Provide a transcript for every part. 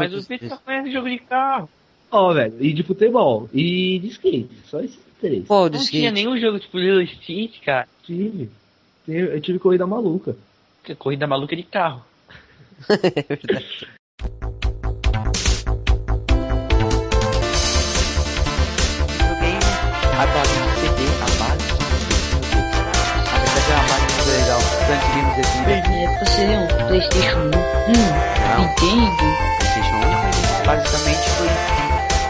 mas os bichos só conhecem jogo de carro. Ó, velho, e de futebol, e de skate, só esses três. De Não skate? tinha nenhum jogo tipo Lilo Stitch, cara. Tive. Eu tive corrida maluca. Corrida maluca de carro. É verdade. Joguei a base do CD, a base do CD. Na verdade é uma base muito legal. Tanto Games é. Na época seria um Playstation 1. Hum, Não. Nintendo. PlayStation 1 basicamente foi.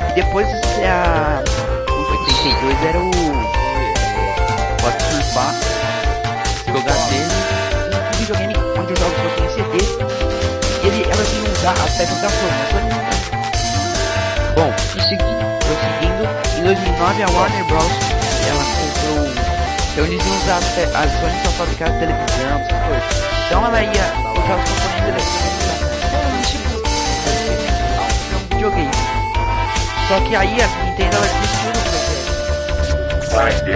E depois é a. O 82 era o. Pode surfar, jogar nele. Um videogame onde os jogos só tem CD. E ele, ela tinha usar as peças da forma. Bom, prosseguindo, prosseguindo, em 2009 a Warner Bros. ela comprou. Então eles iam usar as, as Sony só fabricar televisão, essas coisas. Então ela ia usar os componentes eletrônicos Só que aí a Nintendo ela desistiu do projeto.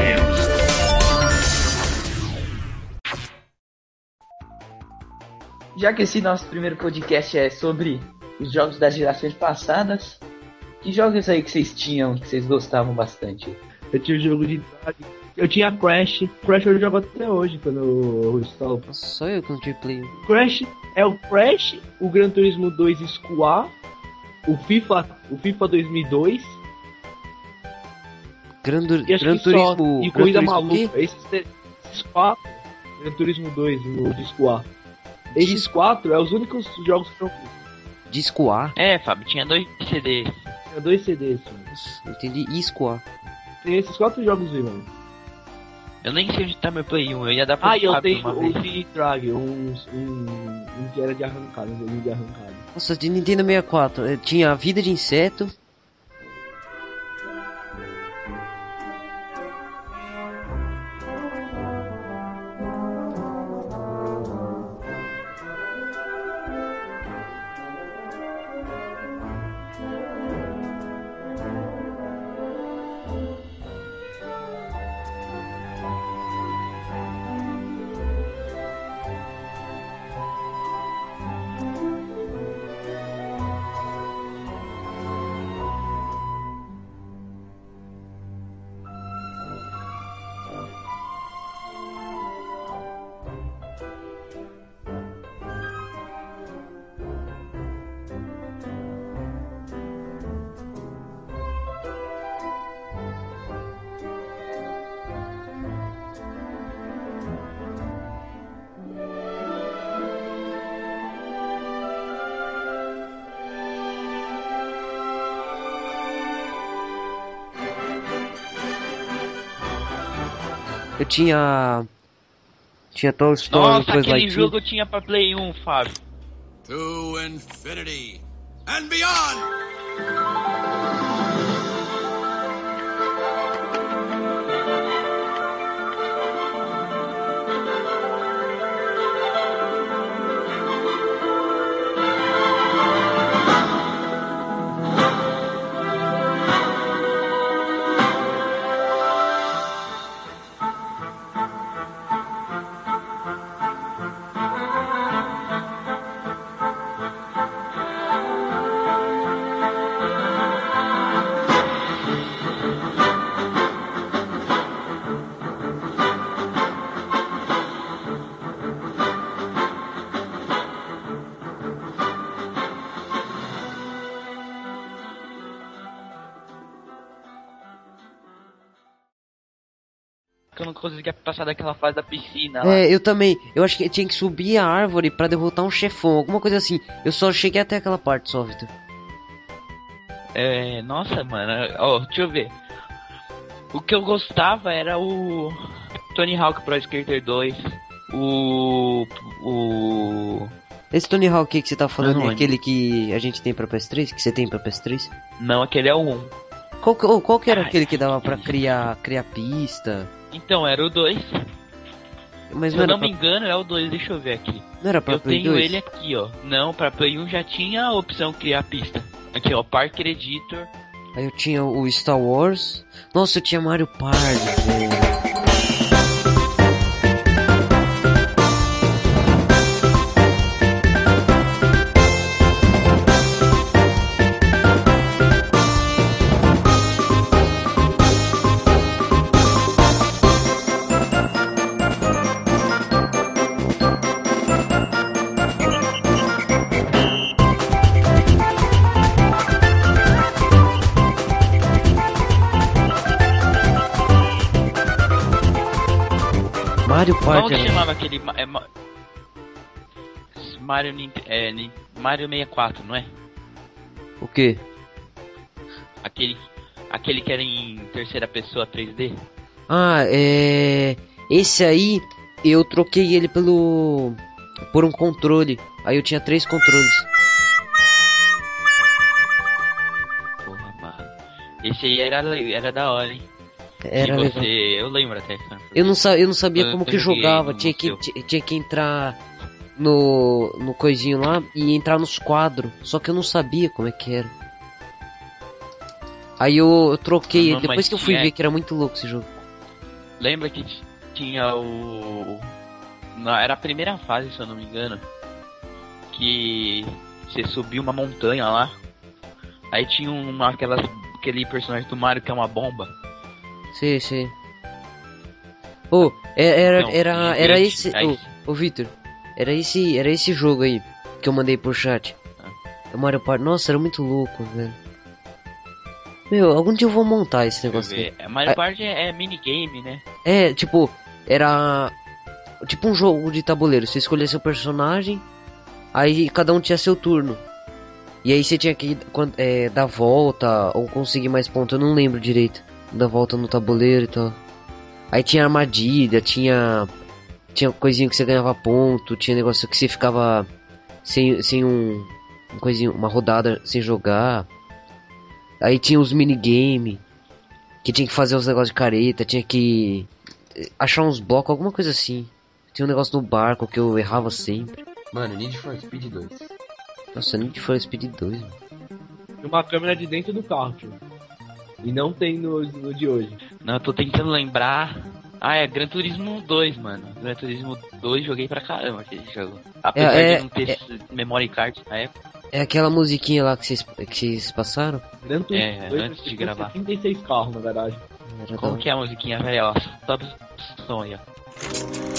Já que esse nosso primeiro podcast é sobre os jogos das gerações passadas, que jogos aí que vocês tinham, que vocês gostavam bastante? Eu tinha o jogo de idade. Eu tinha Crash. Crash eu jogo até hoje quando eu instalo. Só eu que não tive Play 1. Crash é o Crash, o Gran Turismo 2 Squad, o FIFA, o FIFA 2002 Gran, e Gran que só. Turismo. E Gran Corrida Turismo Maluca. Esses, esses quatro, Gran Turismo 2 o de Squad. Esses quatro é os únicos jogos que eu fiz. Disco A. É, Fábio, tinha dois CDs. Tinha dois CDs. mano. Entendi. Isco A. Tem esses quatro jogos aí, mano. Eu nem sei onde tá meu Play 1, eu ia dar pro Ah, eu tenho o vez. de Drag, um, um, um que era de arrancada, um joguinho de arrancada. Nossa, de Nintendo 64. eh, Tinha a Vida de Inseto. Eu tinha. Tinha Toy Story, Nossa, aquele Lightyear. jogo eu tinha pra Play 1, Fábio. To infinity and beyond! Conseguia passar daquela fase da piscina lá. É, eu também. Eu acho que tinha que subir a árvore pra derrotar um chefão, alguma coisa assim. Eu só cheguei até aquela parte só, Vitor. É, nossa, mano, ó, deixa eu ver. O que eu gostava era o Tony Hawk Pro Skater 2, o o Esse Tony Hawk que você tá falando não é aquele que a gente tem pra PS3? Que você tem pra PS3? não, aquele é o 1. Qual, que- oh, qual que era Ai, aquele que dava pra criar, criar pista? Então, era o 2. Mas Se eu não pra, me engano, é o 2, deixa eu ver aqui. não era pra eu Play tenho 2? ele aqui, ó. Não, pra Play 1 já tinha a opção criar pista. Aqui, ó, Parker Editor. Aí eu tinha o Star Wars. Nossa, eu tinha Mario Party, velho. Como que chamava aquele. É, ma- Mario, é, Mario 64, não é? O quê? Aquele, aquele que era em terceira pessoa 3D? Ah, é. Esse aí eu troquei ele pelo. por um controle. Aí eu tinha três controles. Porra, mano. Esse aí era, era da hora, hein? Era e legal. você, eu lembro até. Eu não, sa eu não sabia Eu como que joguei jogava. Tinha que, tinha que entrar no, no coisinho lá e entrar nos quadros. Só que eu não sabia como é que era. Aí eu, eu troquei Não. Depois que eu fui tinha- ver que era muito louco esse jogo. Lembra que tinha o. Não, era a primeira fase, se eu não me engano. Que você subiu uma montanha lá. Aí tinha uma, aquelas, aquele personagem do Mario que é uma bomba. Sei. Ô, é- era, Não, era, era esse. Aí- Ô, ô Victor, era esse, era esse jogo aí que eu mandei por chat. Ah. Mario Party. Nossa, era muito louco, velho. Meu, algum dia eu vou montar esse negócio. ver. É, Mario É- Party é, é minigame, né? É, tipo, era. Tipo um jogo de tabuleiro. Você escolhia seu personagem, aí cada um tinha seu turno. E aí você tinha que é, dar volta ou conseguir mais pontos. Eu não lembro direito. Dar volta no tabuleiro e tal. Aí tinha armadilha, tinha. Tinha coisinha que você ganhava ponto, tinha negócio que você ficava sem, sem um. um coisinho, uma rodada sem jogar. Aí tinha os minigame. Que tinha que fazer os negócios de careta, tinha que eh, achar uns blocos, alguma coisa assim. Tinha um negócio no barco que eu errava sempre. Mano, Need for Speed 2. Nossa, que foi Speed 2, mano. Tem uma câmera de dentro do carro, tio. E não tem no, no de hoje. Não, eu tô tentando lembrar. Ah, é Gran Turismo 2, mano. Gran Turismo 2 joguei pra caramba aquele jogo. Apesar É, é, de não ter memory card na época. É aquela musiquinha lá que vocês, que vocês passaram? Gran Turismo É, 2, antes de tem gravar. 76 carros na. Era Como que é a musiquinha, velho? Sobe o som aí, ó.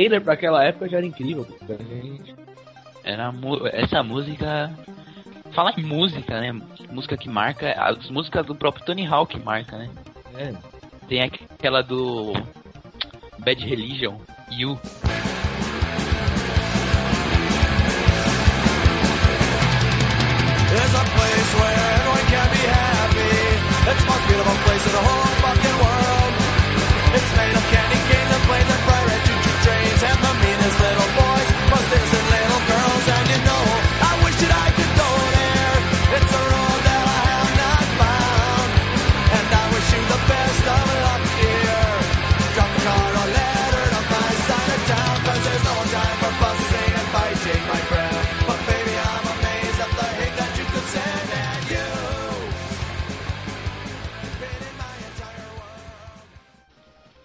Trailer pra aquela época já era incrível. era essa música Falar em música, né? Música que marca, as músicas do próprio Tony Hawk marca, né? É. Tem aquela do Bad Religion, You. It's a place where everyone can be happy. It's the most beautiful place in the whole and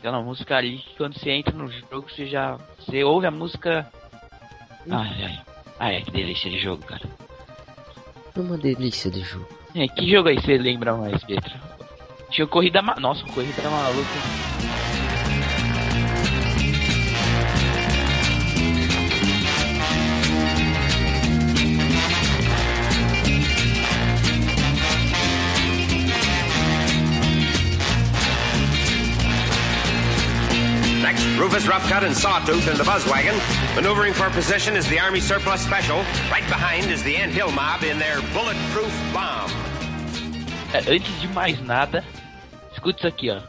Aquela música ali que quando você entra no jogo, você já. Você ouve a música. Ai, ai. Ai, que delícia de jogo, cara. É uma delícia de jogo. É, que jogo aí você lembra mais, Pietro? Tinha Corrida Ma... Nossa, Corrida Maluca. Rufus Roughcut and Sawtooth in the buzz wagon. Maneuvering for position is the Army Surplus Special. Right behind is the Ant Hill Mob in their bulletproof bomb. É, antes de mais nada, escuta isso aqui, ó.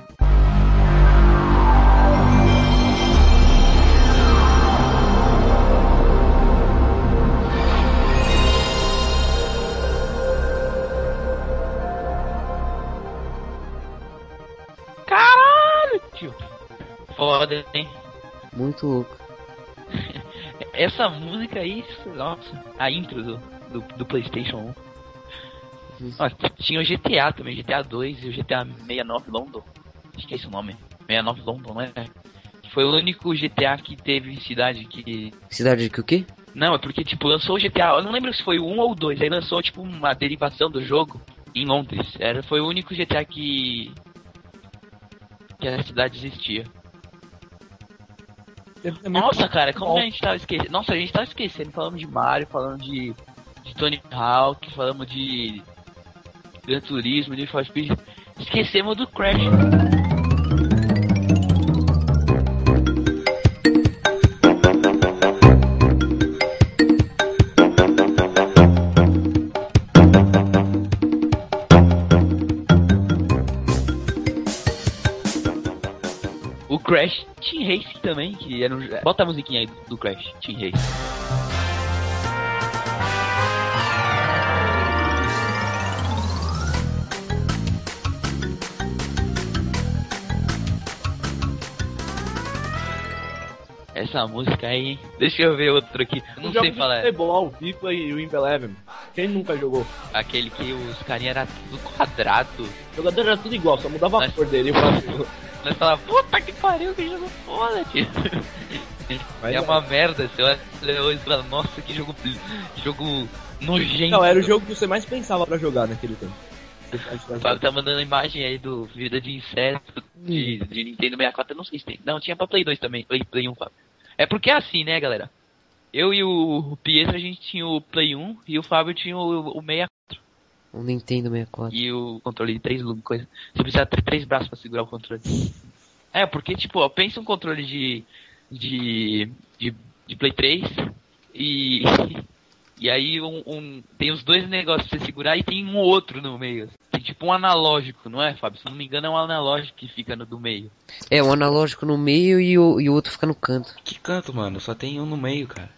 Caralho, tio. Foda, hein? Muito louco. Essa música aí, nossa, a intro do, do, do PlayStation 1. Ó, tinha o GTA também, GTA 2 e o GTA 69 London. Acho que é esse o nome. 69 London, né? Foi o único GTA que teve cidade que. Cidade que o quê? Não, é porque, tipo, lançou o GTA. Eu não lembro se foi o 1 ou o 2. Aí lançou, tipo, uma derivação do jogo em Londres. Era, foi o único GTA que. que a cidade existia. Teve também Nossa, cara, como Bom, a gente tava esquecendo. Nossa, a gente tava esquecendo. Falamos de Mario, falamos de, de Tony Hawk, falamos de Gran Turismo, de For Speed. Esquecemos do Crash. Crash Team Racing também, que era um... Bota a musiquinha aí do, Crash Team Racing. Essa música aí? Deixa eu ver outro aqui. Não sei falar. futebol, FIFA e o Wimp Eleven. Quem nunca jogou? Aquele que os carinha era tudo quadrado. O jogador era tudo igual, só mudava a Mas- cor dele. Nós falava, puta que pariu, que jogo foda, tio. Mas é é. uma merda, você olha hoje e fala, nossa, que jogo, que jogo nojento. Não, era o jogo que você mais pensava pra jogar naquele tempo. O Fábio tá mandando imagem aí do Vida de Inseto de, de Nintendo 64, eu não sei se tem. Não, tinha pra Play 2 também, Play, Play 1, Fábio. É porque é assim, né, galera? Eu e o Pietro, a gente tinha o Play 1 e o Fábio tinha o, o 64 O Nintendo 64. e o controle de três lumes, coisa. Você precisa ter três braços pra segurar o controle. É, porque, tipo, ó, pensa um controle de. de. de, de Play 3 e. E aí um, um- tem os dois negócios pra você segurar e tem um outro no meio. Tem tipo um analógico, não é, Fábio? Se não me engano é um analógico que fica no do meio. É, um analógico no meio e o, e o outro fica no canto. Que canto, mano? Só tem um no meio, cara.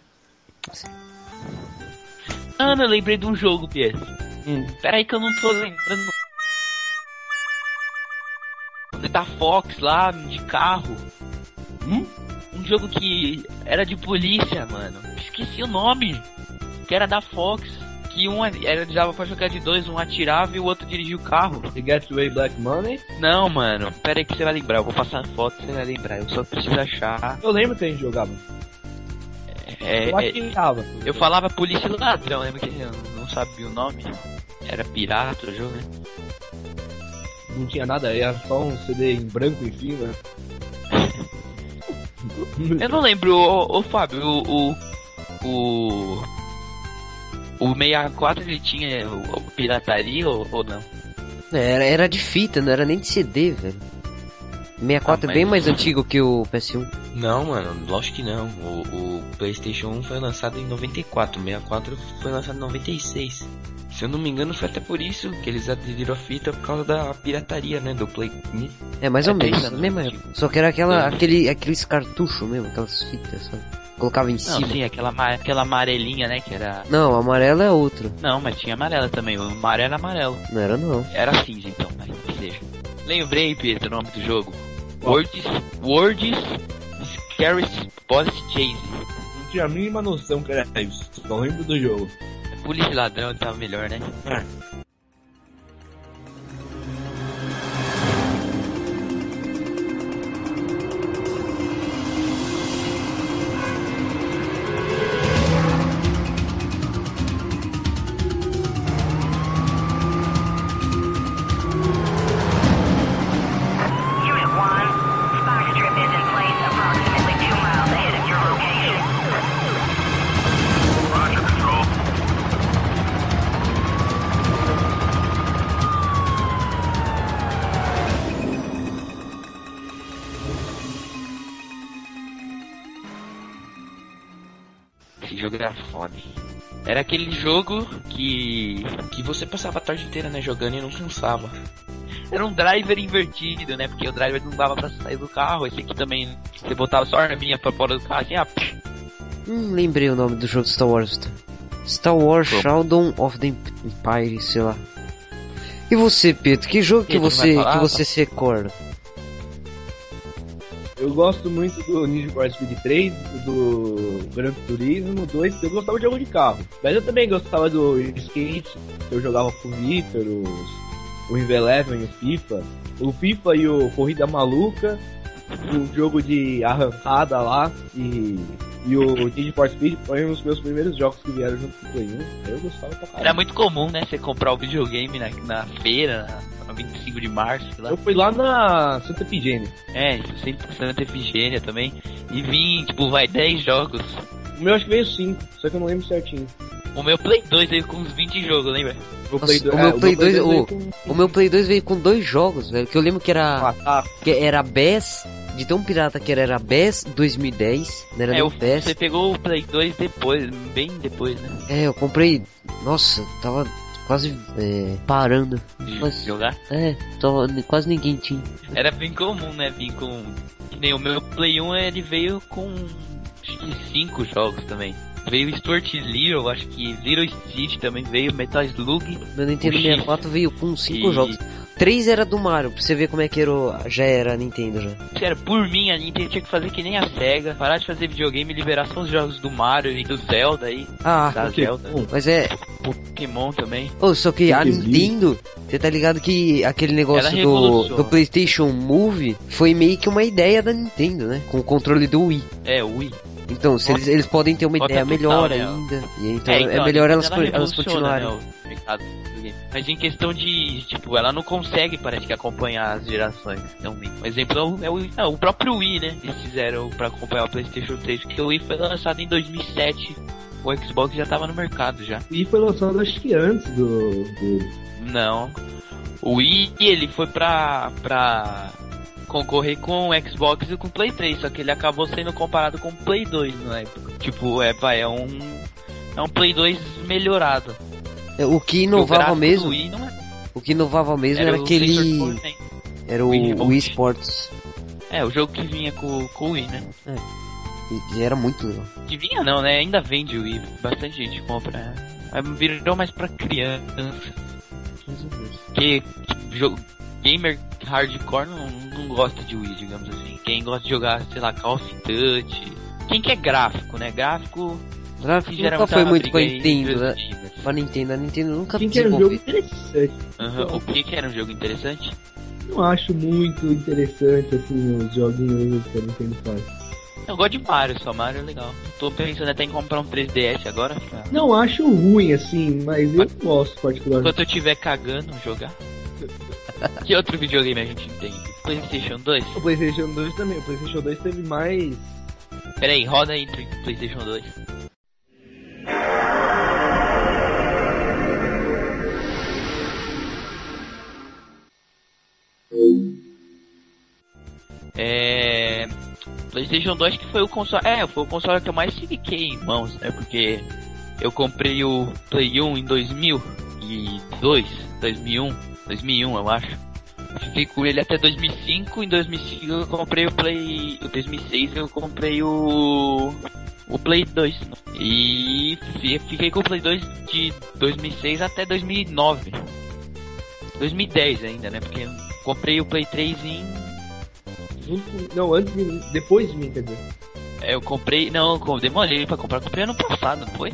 Ah, não, eu lembrei de um jogo, Pietro. Pera aí que eu não tô lembrando. Da Fox lá, de carro. Um jogo que era de polícia, mano. Esqueci o nome. Que era da Fox. Que um era dava pra jogar de dois, um atirava e o outro dirigia o carro. The Getaway Black Money. Não, mano. Pera aí que você vai lembrar. Eu vou passar a foto você vai lembrar. Eu só preciso achar. Eu lembro que a gente jogava. É, eu é, eu falava polícia e ladrão, lembra que eu não sabia o nome? Era pirata o jogo, né? Não tinha nada, era só um CD em branco em cima. Eu não lembro, ô, ô Fábio, o, o. o- O 64 ele tinha o, o pirataria ou, ou não? Era, era de fita, não era nem de CD, velho. 64 Ah, é bem mais antigo que o PS1. Não, mano, lógico que não. O, o PlayStation 1 foi lançado em 94, o 64 foi lançado em 96. Se eu não me engano, foi até por isso que eles aderiram a fita por causa da pirataria, né? Do Play. É, mais ou É, menos, anos, mesma tipo. Só que era aquela, É. aquele, aqueles cartuchos mesmo, aquelas fitas, sabe? Colocava em Não, cima. sim, aquela, aquela amarelinha, né? Que era. Não, amarelo é outro. Não, mas tinha amarela também. O amarelo era amarelo. Não era não. Era cinza então, mas seja. Lembrei, Pedro, o nome do jogo. Words, Words Scariest Police Chase. Não tinha a mínima noção que era isso. Só lembro do jogo. Polícia e ladrão tava melhor, né? Unit aquele jogo que. Que você passava a tarde inteira, né? Jogando e não cansava. Era um driver invertido, né? Porque o driver não dava pra sair do carro. Esse aqui também. Você botava só a arminha pra fora do carro assim, ah, Hum, lembrei o nome do jogo de Star Wars. Star Wars Como? Shadow of the Empire, sei lá. E você, Pedro? Que jogo que você, falar? que você se recorda? Eu gosto muito do Need for Speed 3, do Gran Turismo 2, eu gostava de jogo de carro. Mas eu também gostava do skate, eu jogava com o Victor, os, o River Eleven, o FIFA. O FIFA e o Corrida Maluca, o jogo de arrancada lá e, e o Need for Speed foram os meus primeiros jogos que vieram junto com o Play 1. Eu gostava pra caralho. Era muito comum, né? Você comprar o videogame na, na feira, 25 de março, sei lá. Eu fui lá na Santa Efigênia. É, Santa Efigênia também. E vim, tipo, vai 10 jogos. O meu acho que veio 5, só que eu não lembro certinho. O meu Play 2 veio com uns 20 jogos, lembra? O Nossa, Play dois- o é, meu Play 2, veio o, com- o meu Play 2 veio com dois jogos, velho. Que eu lembro que era, Ah, tá. que era BES, de tão pirata que era, era BES 2010, não era É, o, BES. você pegou o Play 2 depois, bem depois, né? É, eu comprei, nossa, tava quase é, parando. De Mas- jogar. É, tava, quase ninguém tinha. Era bem comum, né? Vir com. Que nem o meu Play 1 ele veio com. Acho que 5 jogos também. Veio Stuart Little, acho que Little Stitch também veio, Metal Slug. Meu Nintendo O X. 64 veio com cinco E- jogos. Três era do Mario, pra você ver como é que era, o- já era a Nintendo já. Sério, por mim a Nintendo tinha que fazer que nem a SEGA, parar de fazer videogame e liberar só os jogos do Mario e do Zelda aí, Ah, da ok. Zelda, Bom, mas é. Pokémon também. Oh, só que a. Nintendo, você tá ligado que aquele negócio do, do PlayStation Move foi meio que uma ideia da Nintendo, né? Com o controle do Wii. É, o Wii. Então, se eles, eles podem ter uma Bota ideia total, melhor né? ainda. E então É, é, então, a melhor elas, ela elas continuarem. né. Mas em questão de, tipo, ela não consegue, parece que, acompanhar as gerações. Então, um exemplo é o, é o próprio Wii, né? Eles fizeram pra acompanhar o PlayStation 3, porque o Wii foi lançado em 2007. O Xbox já tava no mercado já. E foi lançado acho que antes do. do... Não. O Wii, ele foi pra, pra concorrer com o Xbox e com o Play 3, só que ele acabou sendo comparado com o Play 2 na época. Tipo, é, vai, é um... É um Play 2 melhorado. É, O que o inovava do mesmo, Wii não é o que inovava mesmo era, o aquele. Era o Wii Wii. Sports. É, o jogo que vinha com, com o Wii, né? E, e era muito legal. Que vinha não, né? Ainda vende o Wii. Bastante gente compra. Mas virou mais pra criança. Porque jogo, gamer hardcore não, não gosta de Wii, digamos assim. Quem gosta de jogar, sei lá, Call of Duty. Quem quer gráfico, né? Gráfico. Gráfico nunca foi muito pra Nintendo, né? times. Pra Nintendo, a Nintendo nunca Quem quer um jogo interessante. Aham, O que que era um jogo interessante? Não acho muito interessante assim os joguinhos que a Nintendo faz. Eu gosto de Mario, só Mario é legal. Tô pensando até em comprar um 3DS agora. Não acho ruim assim, mas eu gosto particularmente. Enquanto eu estiver cagando, jogar. que outro videogame a gente tem? PlayStation 2? O PlayStation 2 também. O PlayStation 2 teve mais. Pera aí, roda aí PlayStation 2. É. PlayStation 2 que foi o console. É, foi o console que eu mais fiquei em mãos, né? Porque eu comprei o Play 1 em 2002, 2001 2001 eu acho. Fiquei com ele até 2005. Em 2005 eu comprei o Play. Em 2006 eu comprei o. O Play 2. E fi- fiquei com o Play 2 de 2006 até 2009. 2010 ainda, né? Porque eu comprei o Play 3 em. Não, antes de depois de mim, quer dizer. é, Eu comprei. Não, eu demorei pra comprar. Comprei ano passado, não foi?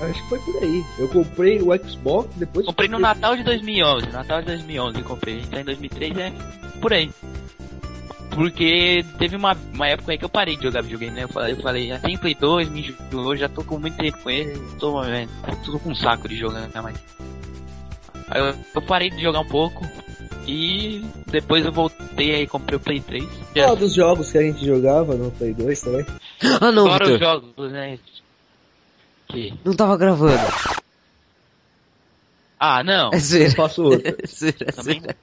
Acho que foi por aí. Eu comprei o Xbox, depois... Comprei no Natal de 2011. Natal de 2011 eu comprei. Então em 2003 é por aí. Porque teve uma, uma época aí que eu parei de jogar videogame, né? Eu falei, eu falei já tem Play 2, me enjoou, já tô com muito tempo com ele, tô, é, tô com um saco de jogar, né? Mas. Aí eu, eu parei de jogar um pouco. E depois eu voltei aí comprei o Play 3. Qual dos jogos que a gente jogava no Play 2 também? Ah não, Fora os jogos, né? Que? Não tava gravando. Ah, não. É zoeira. Eu faço outro. É zoeira, é Também zoeira.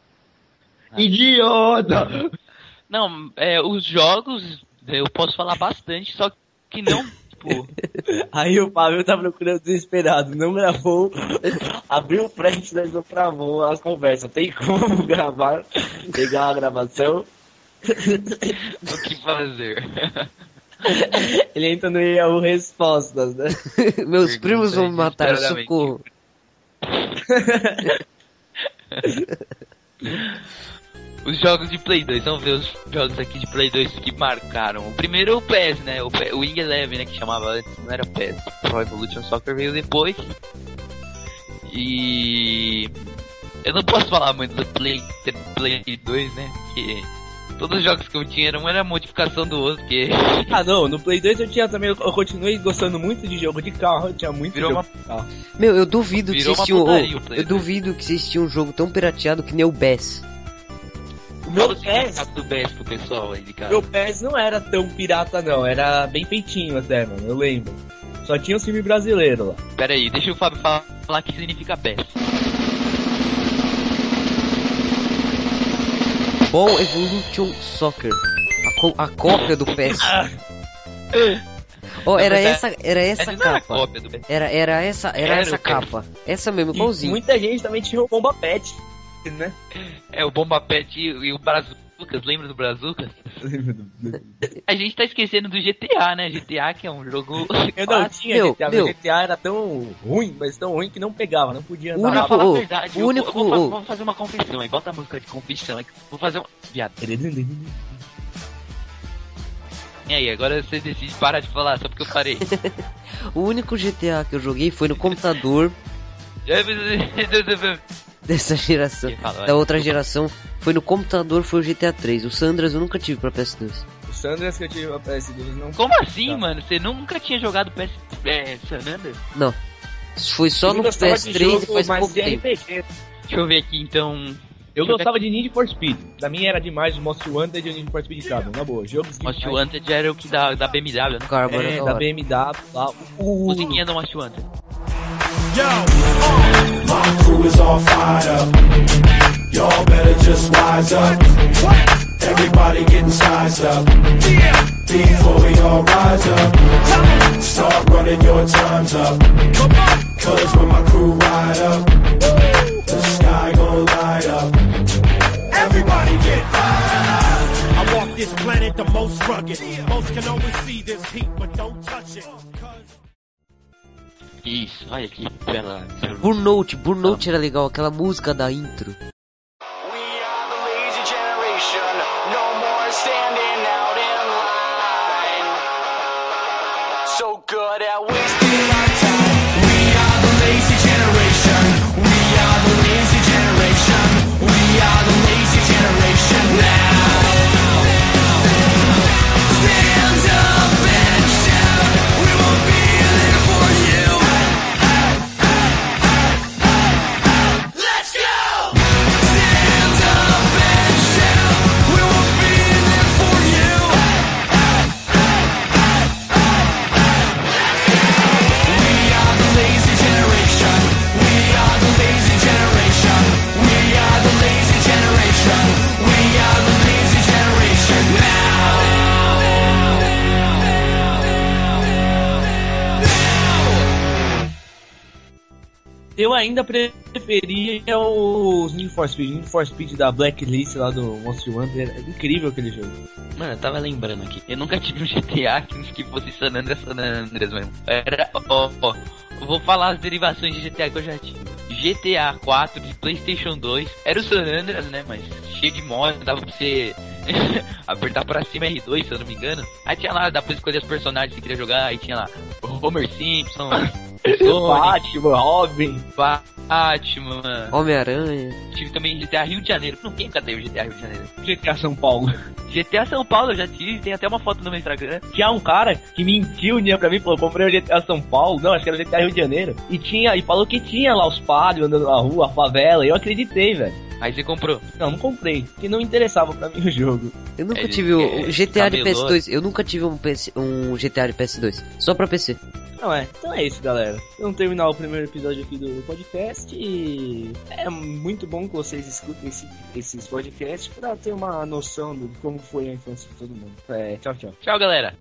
Idiota! Não, é, os jogos eu posso falar bastante, só que não, tipo. Aí o Fábio tá procurando desesperado, não gravou, abriu o frente da travou as conversas. Tem como gravar, pegar a gravação? o que fazer? Ele entra no Yahoo Respostas, né? Meus primos vão me matar, socorro. Os jogos de Play 2, vamos ver os jogos aqui de Play 2 que marcaram. O primeiro é o PES, né? O, P- o Wing Eleven, né? Que chamava antes, não era PES. Pro Evolution Soccer veio depois. E. Eu não posso falar muito do Play, Play 2, né? Porque todos os jogos que eu tinha eram uma era modificação do outro, que Ah não, no Play 2 eu tinha também, eu continuei gostando muito de jogo de carro, eu tinha muito Virou jogo uma- de carro. Meu, eu duvido que Virou o oh, Play eu 2. duvido que vocês tinham um jogo tão pirateado que nem o BES. O meu PES, do PES pro pessoal aí de casa. meu PES não era tão pirata não, era bem feitinho até, mano, eu lembro. Só tinha o time brasileiro lá. Pera aí, deixa o Fábio falar, falar o que significa PES. Ball Evolution Soccer. A, co- a cópia do PES. Oh, era verdade, essa, era essa Essa capa. cópia do PES. Era, era essa, era Era essa capa. Essa mesmo, E igualzinho. muita gente também tinha o Bomba Pet, né? É, o Bomba Pet e, e o Brazucas, lembra do Brazucas? A gente tá esquecendo do GTA, né? GTA que é um jogo. Eu não clássico. tinha Meu, GTA, meu. GTA era tão ruim, mas tão ruim que não pegava, não podia andar único- falar ô, a verdade, o eu, único- vou, eu vou, fazer uma confissão aí. Bota a música de confissão aí. Vou fazer uma. Viado. E aí, agora você decide parar de falar só porque eu parei. O único GTA que eu joguei foi no computador dessa geração. Da outra geração foi no computador, foi o GTA 3. O Sandras eu nunca tive pra PS2. O Sandras que eu tive a PS2 não. Como assim, Tá. mano? Você nunca tinha jogado PS é, San Andreas? Não. Foi só Eu no gostava de PS3 jogo, e faz mas pouco de tempo. RPG. Deixa eu ver aqui então. Eu gostava de Need for Speed. Da minha era demais o Most Wanted e o Need for Speed Carbon. Na boa, jogos Most demais. Wanted era o que da, da BMW, né? Carbon É, da da. BMW lá. Uh, Musiquinha do Most Wanted. Yo, uh, Y'all better just wise up. Everybody getting sized up. Before we all rise up, start running your times up. Cause when my crew ride up, the sky gon' light up. Everybody get I walk this planet the most rugged. Most can only see this heat, but don't touch it. Isso, olha que bela. Burnout, Burnout era legal, aquela música da intro. Eu ainda preferia os Need for Speed. Need for Speed da Blacklist lá do Monster Hunter. É incrível aquele jogo. Mano, eu tava lembrando aqui. Eu nunca tive um GTA que, fosse San Andreas, San Andreas mesmo. Era, ó, ó, vou falar as derivações de GTA que eu já tive. GTA 4 de Playstation 2, era o San Andreas, né, mas cheio de mod, dava pra você apertar pra cima R2, se eu não me engano. Aí tinha lá, dá pra escolher os personagens que queria jogar, aí tinha lá o Homer Simpson, Sonic, Batman, Robin. Batman, Homem-Aranha. tive também GTA Rio de Janeiro. Não, quem nunca teve GTA Rio de Janeiro? GTA São Paulo. GTA São Paulo eu já tive, tem até uma foto no meu Instagram. Tinha um cara que mentiu um dia pra mim, falou, comprei o GTA São Paulo, não, acho que era o GTA Rio de Janeiro. E tinha, e falou que tinha lá os padres andando na rua, a favela, e eu acreditei, velho. Aí você comprou. Não, não comprei, porque não interessava pra mim o jogo. Eu nunca É, tive o, é, GTA de camelô. PS2. Eu nunca tive um, PS, um GTA de PS2. Só pra PC. Não é, então é isso, galera. Vamos terminar o primeiro episódio aqui do podcast e é muito bom que vocês escutem esse- esses podcasts pra ter uma noção de como foi a infância de todo mundo. É, tchau, tchau. Tchau, galera.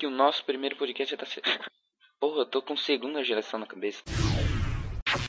Que o nosso primeiro podcast da. se- Porra, eu tô com segunda geração na cabeça.